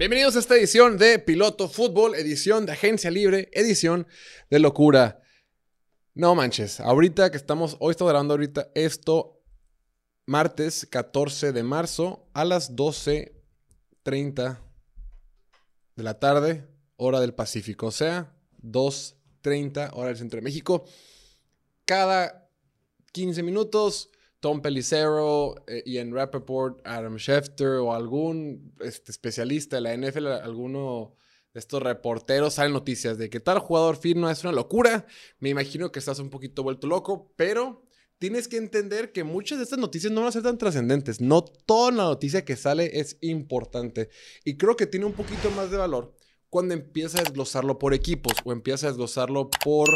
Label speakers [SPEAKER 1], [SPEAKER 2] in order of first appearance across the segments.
[SPEAKER 1] Bienvenidos a esta edición de Piloto Fútbol, edición de Agencia Libre, edición de Locura. No manches, ahorita que estamos, hoy estoy grabando ahorita esto, martes 14 de marzo a las 12.30 de la tarde, hora del Pacífico, o sea, 2.30 hora del Centro de México. Cada 15 minutos Tom Pelicero, eh, Ian Rappaport, Adam Schefter o algún este, especialista de la NFL, alguno de estos reporteros salen noticias de que tal jugador firma es una locura. Me imagino que estás un poquito vuelto loco, pero tienes que entender que muchas de estas noticias no van a ser tan trascendentes. No toda la noticia que sale es importante. Y creo que tiene un poquito más de valor cuando empieza a desglosarlo por equipos o empieza a desglosarlo por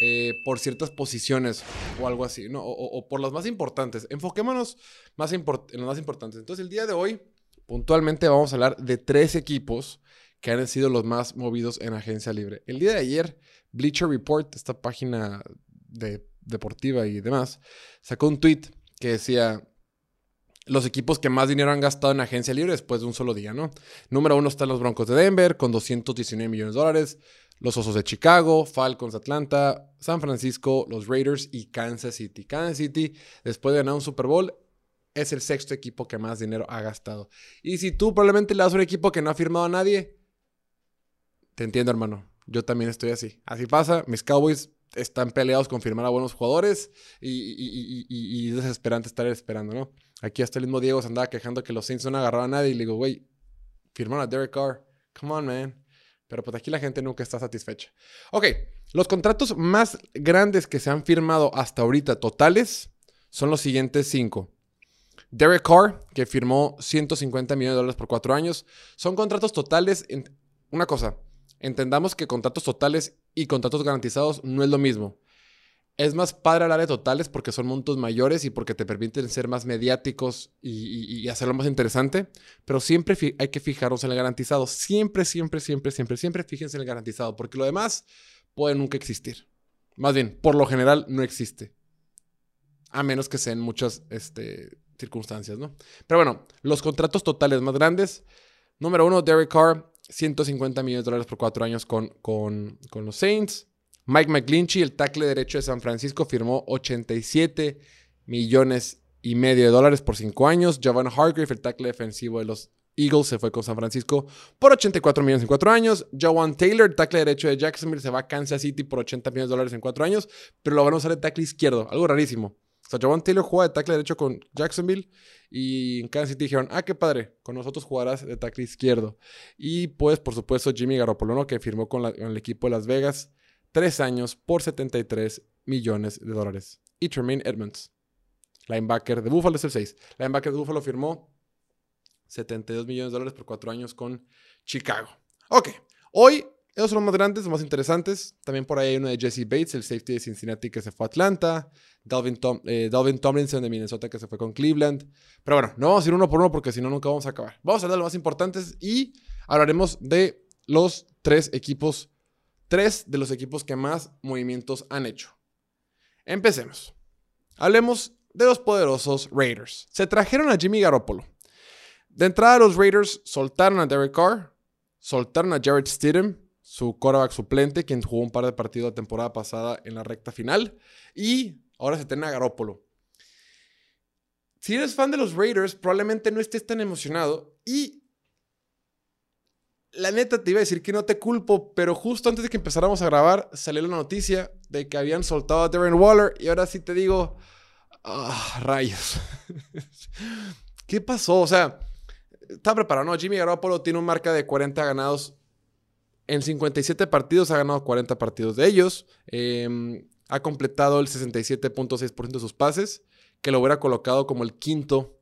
[SPEAKER 1] eh, por ciertas posiciones o algo así, ¿no? O, por las más importantes. Enfoquémonos más en las más importantes. Entonces, el día de hoy, puntualmente vamos a hablar de tres equipos que han sido los más movidos en agencia libre. El día de ayer, Bleacher Report, esta página de, deportiva y demás, sacó un tweet que decía los equipos que más dinero han gastado en agencia libre después de un solo día, ¿no? Número uno están los Broncos de Denver con 219 millones de dólares los Osos de Chicago, Falcons de Atlanta, San Francisco, los Raiders y Kansas City. Kansas City, después de ganar un Super Bowl, es el sexto equipo que más dinero ha gastado. Y si tú probablemente le das un equipo que no ha firmado a nadie, te entiendo, hermano. Yo también estoy así. Así pasa. Mis Cowboys están peleados con firmar a buenos jugadores y, es desesperante estar esperando, ¿no? Aquí hasta el mismo Diego se andaba quejando que los Saints no agarraron a nadie y le digo, güey, firmaron a Derek Carr. Come on, man. Pero pues aquí la gente nunca está satisfecha. Ok, los contratos más grandes que se han firmado hasta ahorita totales son los siguientes cinco. Derek Carr, que firmó 150 millones de dólares por cuatro años. Son contratos totales. Una cosa, entendamos que contratos totales y contratos garantizados no es lo mismo. Es más padre hablar de totales porque son montos mayores y porque te permiten ser más mediáticos y, hacerlo más interesante. Pero siempre hay que fijarnos en el garantizado. Siempre, siempre, siempre, siempre, siempre fíjense en el garantizado porque lo demás puede nunca existir. Más bien, por lo general no existe. A menos que sean muchas este, circunstancias, ¿no? Pero bueno, los contratos totales más grandes. Número uno, Derek Carr, 150 millones de dólares por cuatro años con, con, con los Saints. Mike McGlinchey, el tackle derecho de San Francisco, firmó 87 millones y medio de dólares por cinco años. Javon Hargrave, el tackle defensivo de los Eagles, se fue con San Francisco por 84 millones en cuatro años. Jawan Taylor, el tackle derecho de Jacksonville, se va a Kansas City por 80 millones de dólares en cuatro años, pero lo van a usar de tackle izquierdo, algo rarísimo. O sea, Taylor juega de tackle derecho con Jacksonville y en Kansas City dijeron, ah, qué padre, con nosotros jugarás de tackle izquierdo. Y pues, por supuesto, Jimmy Garoppolo, que firmó con el equipo de Las Vegas tres años por 73 millones de dólares. Y Tremaine Edmonds, linebacker de Buffalo, es el 6. Linebacker de Buffalo firmó 72 millones de dólares por cuatro años con Chicago. Ok, hoy esos son los más grandes, los más interesantes. También por ahí hay uno de Jesse Bates, el safety de Cincinnati que se fue a Atlanta. Dalvin, eh, Tomlinson de Minnesota que se fue con Cleveland. Pero bueno, no vamos a ir uno por uno porque si no, nunca vamos a acabar. Vamos a hablar de los más importantes y hablaremos de los tres equipos tres de los equipos que más movimientos han hecho. Empecemos. Hablemos de los poderosos Raiders. Se trajeron a Jimmy Garoppolo. De entrada, los Raiders soltaron a Derek Carr, soltaron a Jared Stidham, su quarterback suplente, quien jugó un par de partidos la temporada pasada en la recta final, y ahora se tiene a Garoppolo. Si eres fan de los Raiders, probablemente no estés tan emocionado y la neta te iba a decir que no te culpo, pero justo antes de que empezáramos a grabar salió la noticia de que habían soltado a Darren Waller y ahora sí te digo, ah, rayos. ¿Qué pasó? O sea, está preparado, ¿no? Jimmy Garoppolo tiene un marca de 40 ganados. En 57 partidos ha ganado 40 partidos de ellos. Em, ha completado el 67.6% de sus pases, que lo hubiera colocado como el quinto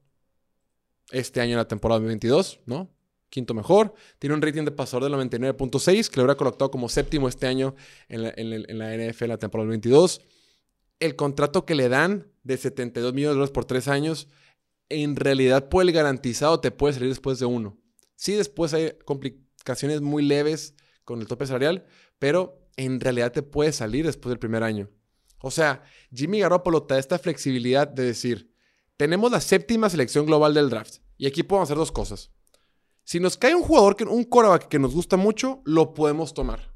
[SPEAKER 1] este año en la temporada 2022, ¿no? Quinto mejor. Tiene un rating de pasador del 99.6, que lo hubiera colocado como séptimo este año en la, en, la NFL en la temporada 22. El contrato que le dan de 72 millones de dólares por tres años, en realidad por el garantizado te puede salir después de uno. Sí, después hay complicaciones muy leves con el tope salarial, pero en realidad te puede salir después del primer año. O sea, Jimmy Garoppolo te da esta flexibilidad de decir, tenemos la séptima selección global del draft y aquí podemos hacer dos cosas Si nos cae un jugador, que, un quarterback que nos gusta mucho, lo podemos tomar.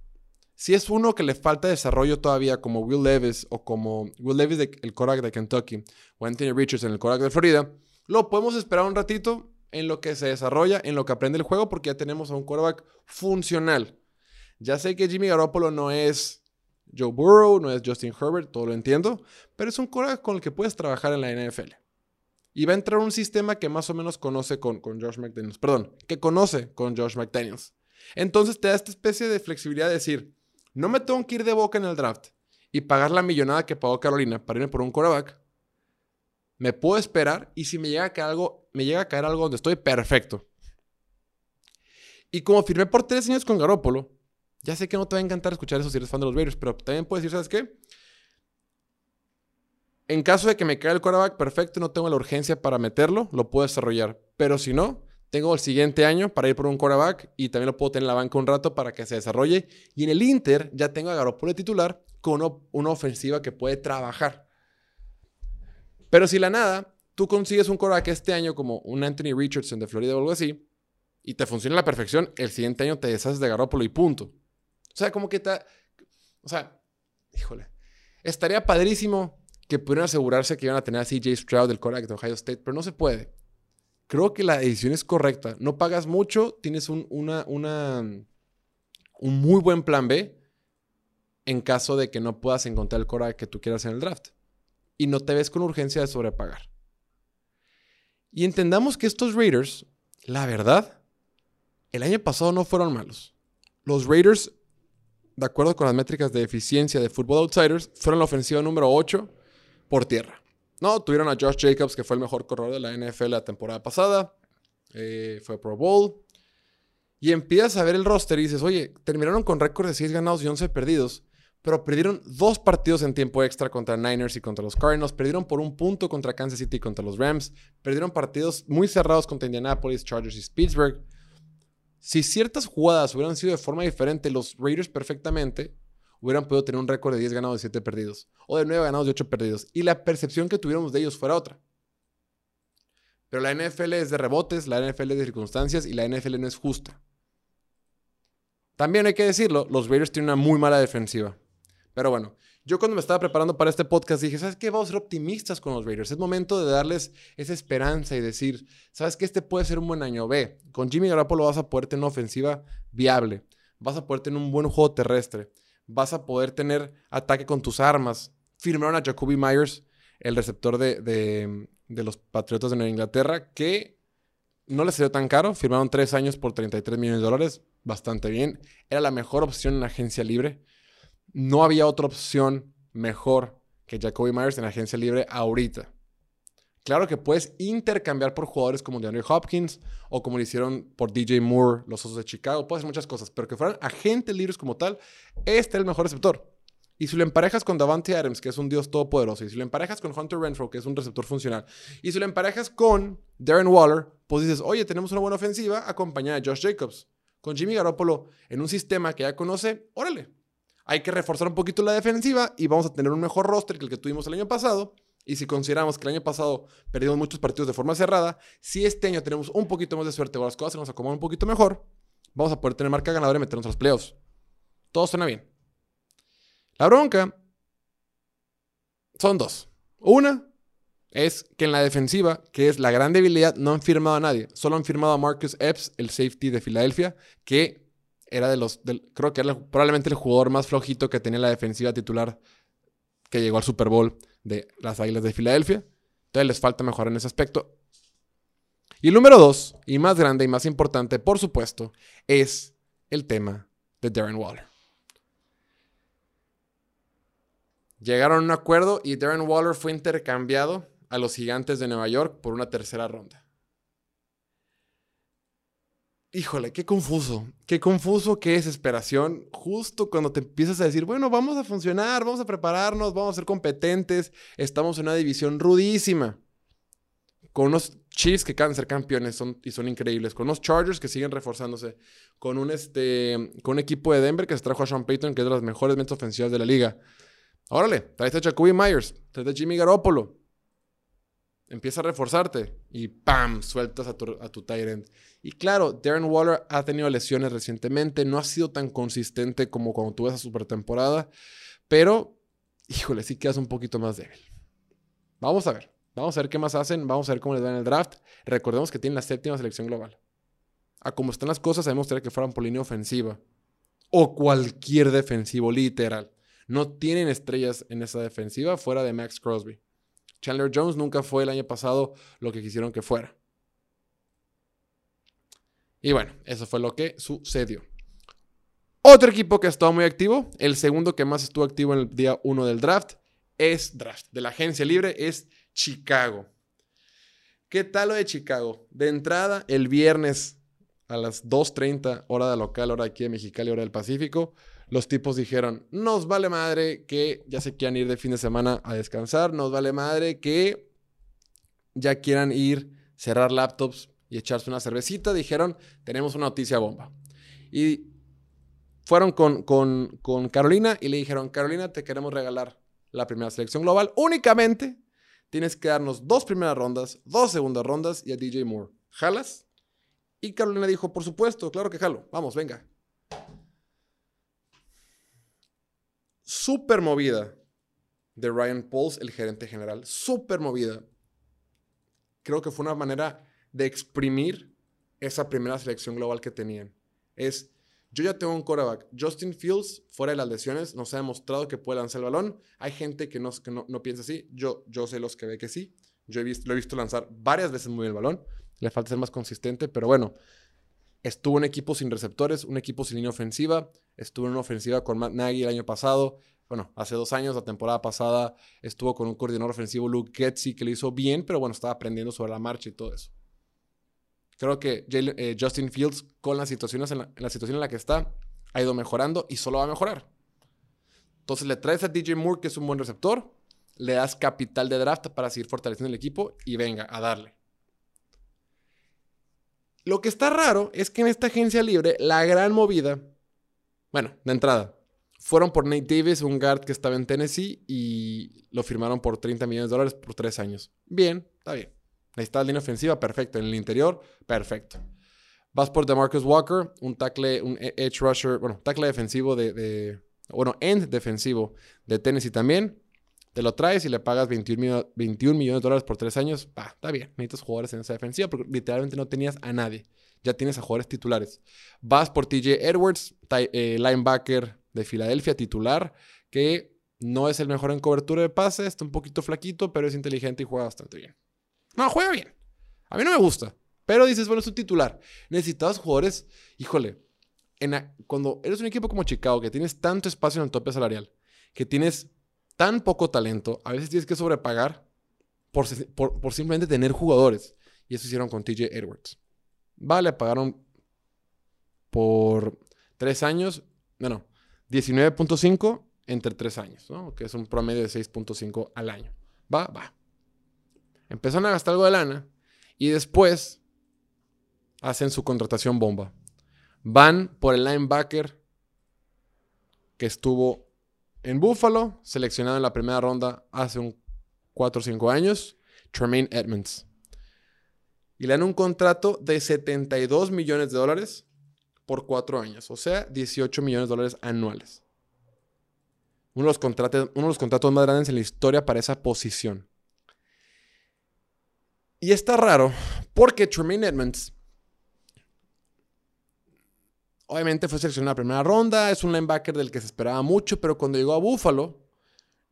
[SPEAKER 1] Si es uno que le falta desarrollo todavía, como Will Levis o como Will Levis, el quarterback de Kentucky, o Anthony Richardson, el quarterback de Florida, lo podemos esperar un ratito en lo que se desarrolla, en lo que aprende el juego, porque ya tenemos a un quarterback funcional. Ya sé que Jimmy Garoppolo no es Joe Burrow, no es Justin Herbert, todo lo entiendo, pero es un quarterback con el que puedes trabajar en la NFL. Y va a entrar un sistema que más o menos conoce con, con Josh McDaniels. Perdón, que conoce con Josh McDaniels. Entonces te da esta especie de flexibilidad de decir, no me tengo que ir de boca en el draft y pagar la millonada que pagó Carolina para irme por un quarterback. Me puedo esperar y si me llega a caer algo, me llega a caer algo donde estoy perfecto. Y como firmé por tres años con Garópolo, ya sé que no te va a encantar escuchar eso si eres fan de los Raiders, pero también puedes decir, ¿sabes qué? En caso de que me caiga el quarterback perfecto, no tengo la urgencia para meterlo, lo puedo desarrollar. Pero si no, tengo el siguiente año para ir por un quarterback y también lo puedo tener en la banca un rato para que se desarrolle. Y en el Inter ya tengo a Garoppolo titular con una, ofensiva que puede trabajar. Pero si la nada, tú consigues un quarterback este año como un Anthony Richardson de Florida o algo así, y te funciona a la perfección, el siguiente año te deshaces de Garoppolo y punto. O sea, como que está... O sea, híjole. Estaría padrísimo que pudieran asegurarse que iban a tener a CJ Stroud del quarterback de Ohio State, pero no se puede. Creo que la decisión es correcta. No pagas mucho, tienes un, un muy buen plan B en caso de que no puedas encontrar el quarterback que tú quieras en el draft. Y no te ves con urgencia de sobrepagar. Y entendamos que estos Raiders, la verdad, el año pasado no fueron malos. Los Raiders, de acuerdo con las métricas de eficiencia de Football Outsiders, fueron la ofensiva número 8 por tierra. No, tuvieron a Josh Jacobs, que fue el mejor corredor de la NFL la temporada pasada. Eh, fue Pro Bowl. Y empiezas a ver el roster y dices, oye, terminaron con récord de 6 ganados y 11 perdidos, pero perdieron dos partidos en tiempo extra contra Niners y contra los Cardinals, perdieron por un punto contra Kansas City y contra los Rams, perdieron partidos muy cerrados contra Indianapolis, Chargers y Pittsburgh. Si ciertas jugadas hubieran sido de forma diferente, los Raiders perfectamente hubieran podido tener un récord de 10 ganados y 7 perdidos, o de 9 ganados y 8 perdidos, y la percepción que tuviéramos de ellos fuera otra. Pero la NFL es de rebotes, la NFL es de circunstancias y la NFL no es justa. También hay que decirlo, los Raiders tienen una muy mala defensiva. Pero bueno, yo cuando me estaba preparando para este podcast dije, ¿sabes qué? Vamos a ser optimistas con los Raiders. Es momento de darles esa esperanza y decir, ¿sabes qué? Este puede ser un buen año. B. Con Jimmy Garoppolo vas a poder tener una ofensiva viable. Vas a poder tener un buen juego terrestre vas a poder tener ataque con tus armas. Firmaron a Jacoby Myers, el receptor de, los Patriotas de Nueva Inglaterra, que no les salió tan caro. Firmaron tres años por 33 millones de dólares. Bastante bien. Era la mejor opción en la agencia libre. No había otra opción mejor que Jacoby Myers en la agencia libre ahorita. Claro que puedes intercambiar por jugadores como DeAndre Hopkins o como lo hicieron por DJ Moore, los Osos de Chicago. Puedes hacer muchas cosas, pero que fueran agentes libres como tal, este es el mejor receptor. Y si lo emparejas con Davante Adams, que es un dios todopoderoso, y si lo emparejas con Hunter Renfro, que es un receptor funcional, y si lo emparejas con Darren Waller, pues dices, oye, tenemos una buena ofensiva acompañada de Josh Jacobs. Con Jimmy Garoppolo en un sistema que ya conoce, órale. Hay que reforzar un poquito la defensiva y vamos a tener un mejor roster que el que tuvimos el año pasado y si consideramos que el año pasado perdimos muchos partidos de forma cerrada, si este año tenemos un poquito más de suerte o las cosas se nos acomodan un poquito mejor, vamos a poder tener marca ganadora y meternos a los playoffs. Todo suena bien. La bronca son dos. Una es que en la defensiva, que es la gran debilidad, no han firmado a nadie. Solo han firmado a Marcus Epps, el safety de Filadelfia, que era de los, creo que probablemente el jugador más flojito que tenía la defensiva titular que llegó al Super Bowl de las Águilas de Filadelfia. Entonces les falta mejorar en ese aspecto. Y el número dos, y más grande y más importante, por supuesto, es el tema de Darren Waller. Llegaron a un acuerdo y Darren Waller fue intercambiado a los gigantes de Nueva York por una tercera ronda híjole, qué confuso, qué confuso, qué desesperación, justo cuando te empiezas a decir, bueno, vamos a funcionar, vamos a prepararnos, vamos a ser competentes, estamos en una división rudísima, con unos Chiefs que acaban de ser campeones y son increíbles, con unos Chargers que siguen reforzándose, con un, este, con un equipo de Denver que se trajo a Sean Payton, que es de las mejores mentes ofensivas de la liga. Órale, traes a Jacoby Myers, traes a Jimmy Garoppolo. Empieza a reforzarte y ¡pam! sueltas a tu, a tu tight end. Y claro, Darren Waller ha tenido lesiones recientemente, no ha sido tan consistente como cuando tuve esa super temporada, pero, híjole, sí quedas un poquito más débil. Vamos a ver, vamos a ver qué más hacen, vamos a ver cómo les va en el draft. Recordemos que tienen la séptima selección global. A como están las cosas, sabemos que fueran por línea ofensiva o cualquier defensivo, literal. No tienen estrellas en esa defensiva fuera de Max Crosby. Chandler Jones nunca fue el año pasado lo que quisieron que fuera. Y bueno, eso fue lo que sucedió. Otro equipo que ha estado muy activo, el segundo que más estuvo activo en el día 1 del draft, es draft. De la agencia libre es Chicago. ¿Qué tal lo de Chicago? De entrada, el viernes a las 2.30 hora de local, hora aquí de Mexicali, hora del Pacífico, los tipos dijeron, nos vale madre que ya se quieran ir de fin de semana a descansar, nos vale madre que ya quieran ir, cerrar laptops y echarse una cervecita, dijeron, tenemos una noticia bomba. Y fueron con, con, con Carolina y le dijeron, Carolina, te queremos regalar la primera selección global. Únicamente tienes que darnos dos primeras rondas, dos segundas rondas y a DJ Moore. ¿Jalas? Y Carolina dijo, por supuesto, claro que jalo. Vamos, venga. Súper movida de Ryan Pauls, el gerente general. Súper movida. Creo que fue una manera de exprimir esa primera selección global que tenían. Es, yo ya tengo un quarterback. Justin Fields, fuera de las lesiones, nos ha demostrado que puede lanzar el balón. Hay gente que no, que no, piensa así. Yo, yo sé los que ve que sí. Yo he visto, lo he visto lanzar varias veces muy bien el balón. Le falta ser más consistente, pero bueno, estuvo en equipo sin receptores, un equipo sin línea ofensiva, estuvo en una ofensiva con Matt Nagy el año pasado, bueno, hace dos años, la temporada pasada, estuvo con un coordinador ofensivo, Luke Getzi, que lo hizo bien, pero bueno, estaba aprendiendo sobre la marcha y todo eso. Creo que eh, Justin Fields, con las situaciones en la, situación en la que está, ha ido mejorando y solo va a mejorar. Entonces le traes a DJ Moore, que es un buen receptor, le das capital de draft para seguir fortaleciendo el equipo y venga, a darle. Lo que está raro es que en esta agencia libre, la gran movida, bueno, de entrada, fueron por Nate Davis, un guard que estaba en Tennessee, y lo firmaron por 30 millones de dólares por tres años. Bien, está bien. Necesitas línea ofensiva, perfecto. En el interior, perfecto. Vas por DeMarcus Walker, un tackle, un e-, edge rusher, bueno, tackle defensivo de, de, bueno, end defensivo de Tennessee también. Te lo traes y le pagas 21, 21 millones de dólares por tres años. Va, está bien. Necesitas jugadores en esa defensiva porque literalmente no tenías a nadie. Ya tienes a jugadores titulares. Vas por TJ Edwards, eh, linebacker de Filadelfia, titular, que no es el mejor en cobertura de pase, está un poquito flaquito, pero es inteligente y juega bastante bien. No, juega bien. A mí no me gusta. Pero dices, bueno, es un titular. Necesitabas jugadores, híjole, cuando eres un equipo como Chicago, que tienes tanto espacio en el tope salarial, que tienes tan poco talento, a veces tienes que sobrepagar por, por, simplemente tener jugadores. Y eso hicieron con TJ Edwards. Vale, pagaron por tres años, bueno, 19.5 entre tres años, ¿no? que es un promedio de 6.5 al año. Va, va. Empezaron a gastar algo de lana y después hacen su contratación bomba. Van por el linebacker que estuvo en Buffalo, seleccionado en la primera ronda hace un 4 o 5 años, Tremaine Edmonds. Y le dan un contrato de 72 millones de dólares por 4 años, o sea, 18 millones de dólares anuales. Uno de, los contratos, uno de los contratos más grandes en la historia para esa posición. Y está raro porque Tremaine Edmonds Obviamente fue seleccionado en la primera ronda, es un linebacker del que se esperaba mucho, pero cuando llegó a Buffalo,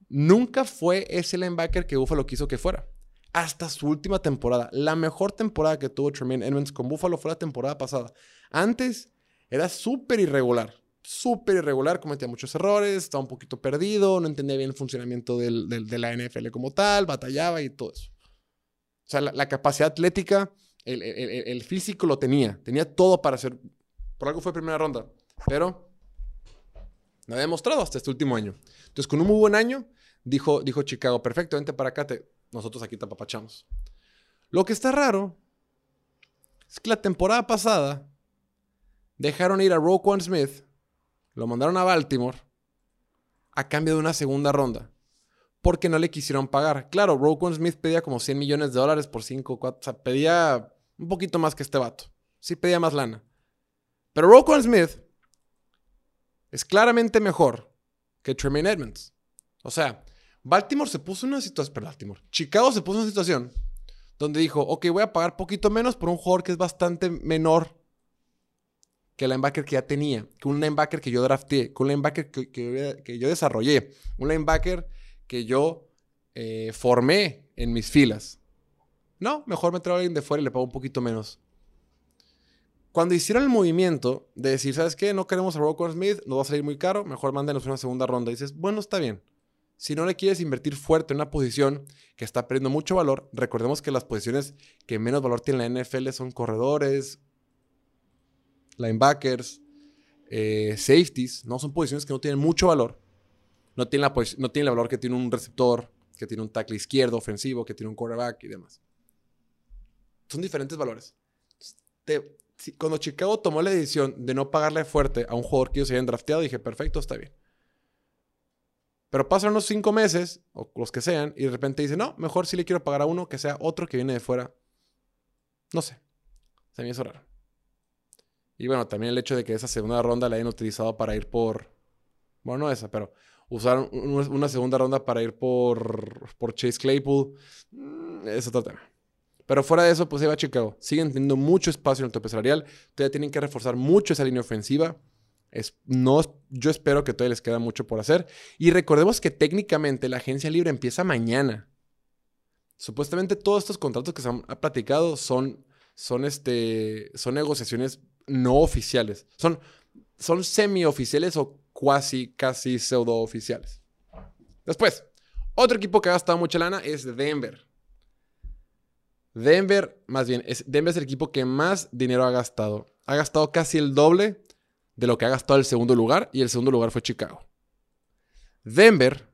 [SPEAKER 1] nunca fue ese linebacker que Buffalo quiso que fuera. Hasta su última temporada. La mejor temporada que tuvo Tremaine Edmonds con Buffalo fue la temporada pasada. Antes era súper irregular. Súper irregular, cometía muchos errores, estaba un poquito perdido, no entendía bien el funcionamiento de la NFL como tal, batallaba y todo eso. O sea, la, capacidad atlética, el, el, físico lo tenía. Tenía todo para ser por algo fue primera ronda. Pero no había demostrado hasta este último año. Entonces, con un muy buen año, dijo, dijo Chicago, perfecto, vente para acá, nosotros aquí te apapachamos. Lo que está raro es que la temporada pasada dejaron ir a Roquan Smith, lo mandaron a Baltimore a cambio de una segunda ronda. porque no le quisieron pagar. Claro, Roquan Smith pedía como 100 millones de dólares por 5, 4, o sea, pedía un poquito más que este vato. Sí pedía más lana. Pero Roquan Smith es claramente mejor que Tremaine Edmonds. O sea, Baltimore se puso en una situación, Baltimore, Chicago se puso en una situación donde dijo, ok, voy a pagar poquito menos por un jugador que es bastante menor que el linebacker que ya tenía, que un linebacker que yo drafté, que un linebacker que, yo desarrollé, un linebacker que yo eh, formé en mis filas. No, mejor me traigo a alguien de fuera y le pago un poquito menos. Cuando hicieron el movimiento de decir, ¿sabes qué? No queremos a Roquan Smith, nos va a salir muy caro, mejor mándenos una segunda ronda. Y dices, bueno, está bien. Si no le quieres invertir fuerte en una posición que está perdiendo mucho valor, recordemos que las posiciones que menos valor tienen la NFL son corredores, linebackers, eh, safeties, ¿no? Son posiciones que no tienen mucho valor. No tienen, la no tienen el valor que tiene un receptor, que tiene un tackle izquierdo ofensivo, que tiene un quarterback y demás. Son diferentes valores. Te, cuando Chicago tomó la decisión de no pagarle fuerte a un jugador que ellos habían drafteado, dije, perfecto, está bien. Pero pasan unos cinco meses, o los que sean, y de repente dice, no, mejor si le quiero pagar a uno que sea otro que viene de fuera. No sé. Se me hizo raro. Y bueno, también el hecho de que esa segunda ronda la hayan utilizado para ir por. Bueno, no esa, pero usaron una segunda ronda para ir por, por Chase Claypool. Mm, es otro tema. Pero fuera de eso, pues ahí va Chicago. Siguen teniendo mucho espacio en el tope salarial. Todavía tienen que reforzar mucho esa línea ofensiva. No, yo espero que todavía les queda mucho por hacer. Y recordemos que técnicamente la agencia libre empieza mañana. Supuestamente todos estos contratos que se han platicado son, son, este, son negociaciones no oficiales. Son, son semi-oficiales o casi pseudo-oficiales. Después, otro equipo que ha gastado mucha lana es Denver. Denver, más bien, es, Denver es el equipo que más dinero ha gastado. Ha gastado casi el doble de lo que ha gastado el segundo lugar y el segundo lugar fue Chicago. Denver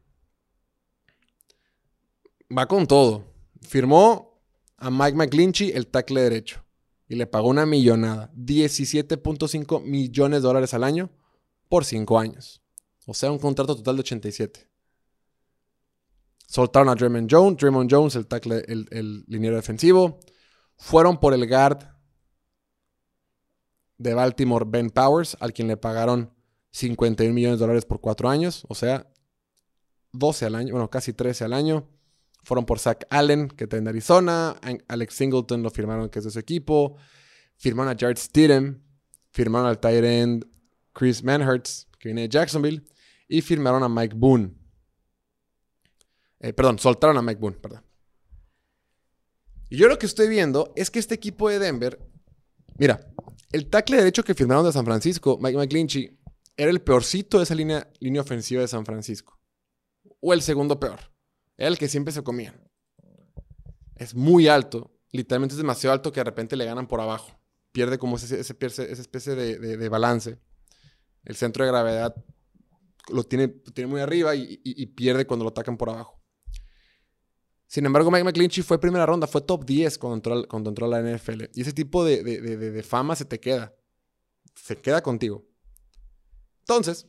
[SPEAKER 1] va con todo. Firmó a Mike McGlinchey el tackle derecho y le pagó una millonada, 17.5 millones de dólares al año por 5 años. O sea, un contrato total de 87. Soltaron a Draymond Jones, Draymond Jones, el liniero defensivo. Fueron por el guard de Baltimore, Ben Powers, al quien le pagaron 51 millones de dólares por 4 años, o sea, 12 al año, bueno, casi 13 al año. Fueron por Zach Allen, que está en Arizona. Alex Singleton lo firmaron, que es de su equipo. Firmaron a Jared Stidham. Firmaron al tight end Chris Manhertz, que viene de Jacksonville. Y firmaron a Mike Boone, eh, perdón, soltaron a Mike Boone, perdón. Y yo lo que estoy viendo es que este equipo de Denver, mira, el tackle derecho que firmaron de San Francisco, Mike McGlinchey, era el peorcito de esa línea, línea ofensiva de San Francisco. O el segundo peor. Era el que siempre se comían. Es muy alto. Literalmente es demasiado alto que de repente le ganan por abajo. Pierde como ese, esa especie de, balance. El centro de gravedad lo tiene, tiene muy arriba y pierde cuando lo atacan por abajo. Sin embargo, Mike McClinchy fue primera ronda, fue top 10 cuando entró, a la NFL. Y ese tipo de, fama se te queda. Se queda contigo. Entonces,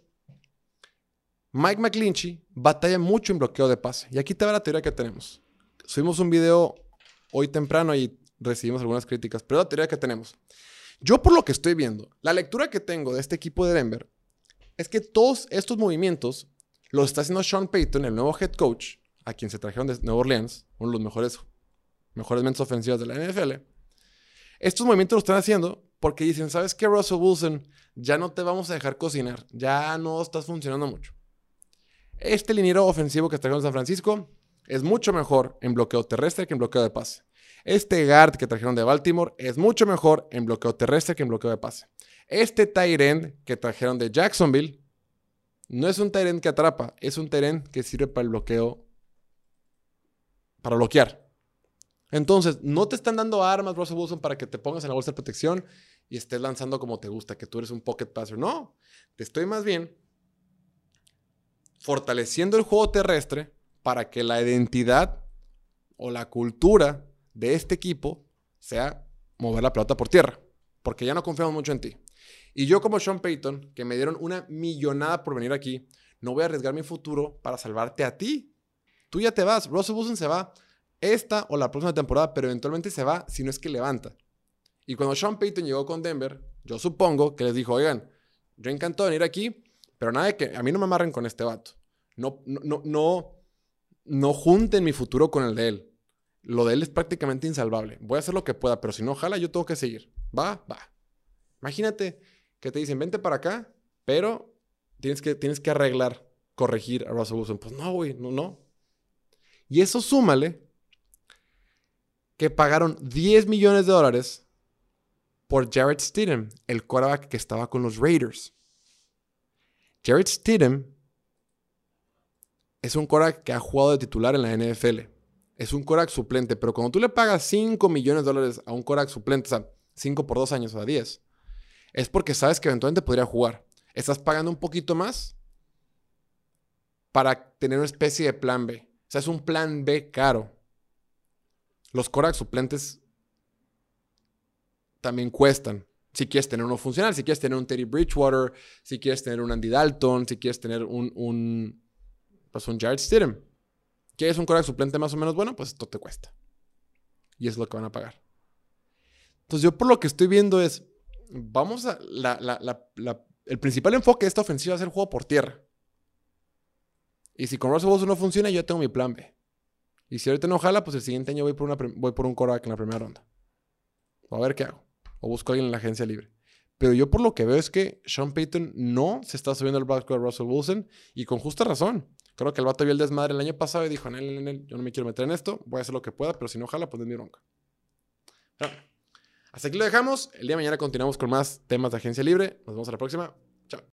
[SPEAKER 1] Mike McClinchy batalla mucho en bloqueo de pase. Y aquí te va la teoría que tenemos. Subimos un video hoy temprano y recibimos algunas críticas, pero la teoría que tenemos. Yo por lo que estoy viendo, la lectura que tengo de este equipo de Denver es que todos estos movimientos los está haciendo Sean Payton, el nuevo head coach, a quien se trajeron de Nueva Orleans, uno de los mejores, mejores mentes ofensivas de la NFL, estos movimientos los están haciendo porque dicen, ¿sabes qué, Russell Wilson? Ya no te vamos a dejar cocinar, ya no estás funcionando mucho. Este liniero ofensivo que trajeron de San Francisco es mucho mejor en bloqueo terrestre que en bloqueo de pase. Este guard que trajeron de Baltimore es mucho mejor en bloqueo terrestre que en bloqueo de pase. Este tight end que trajeron de Jacksonville no es un tight que atrapa, es un tight que sirve para el bloqueo para bloquear. Entonces, no te están dando armas, Russell Wilson, para que te pongas en la bolsa de protección y estés lanzando como te gusta, que tú eres un pocket passer. No, te estoy más bien fortaleciendo el juego terrestre para que la identidad o la cultura de este equipo sea mover la pelota por tierra, porque ya no confiamos mucho en ti. Y yo como Sean Payton, que me dieron una millonada por venir aquí, no voy a arriesgar mi futuro para salvarte a ti Tú ya te vas. Russell Wilson se va esta o la próxima temporada, pero eventualmente se va si no es que levanta. Y cuando Sean Payton llegó con Denver, yo supongo que les dijo, oigan, yo encantado de venir aquí, pero nada de que a mí no me amarren con este vato. No, no, no, no, junten mi futuro con el de él. Lo de él es prácticamente insalvable. Voy a hacer lo que pueda, pero si no ojalá yo tengo que seguir. Va, va. Imagínate que te dicen, vente para acá, pero tienes que, tienes que arreglar, corregir a Russell Wilson. Pues no, güey, no, no. Y eso súmale que pagaron 10 millones de dólares por Jared Stidham, el quarterback que estaba con los Raiders. Jared Stidham es un quarterback que ha jugado de titular en la NFL. Es un quarterback suplente, pero cuando tú le pagas 5 millones de dólares a un quarterback suplente, o sea, 5 por 2 años, o sea, 10, es porque sabes que eventualmente podría jugar. Estás pagando un poquito más para tener una especie de plan B. O sea, es un plan B caro. Los quarterbacks suplentes también cuestan. Si quieres tener uno funcional, si quieres tener un Teddy Bridgewater, si quieres tener un Andy Dalton, si quieres tener un, un, pues un Jared Stidham. ¿Quieres un quarterback suplente más o menos bueno? Pues esto te cuesta. Y es lo que van a pagar. Entonces yo por lo que estoy viendo es, vamos a, el principal enfoque de esta ofensiva es el juego por tierra. Y si con Russell Wilson no funciona, yo tengo mi plan B. Y si ahorita no jala, pues el siguiente año voy por, una, voy por un quarterback en la primera ronda. a ver qué hago. O busco a alguien en la agencia libre. Pero yo por lo que veo es que Sean Payton no se está subiendo al barco de Russell Wilson y con justa razón. Creo que el vato vio el desmadre el año pasado y dijo, en yo no me quiero meter en esto, voy a hacer lo que pueda, pero si no jala, pues es mi bronca. hasta aquí lo dejamos. El día de mañana continuamos con más temas de agencia libre. Nos vemos a la próxima.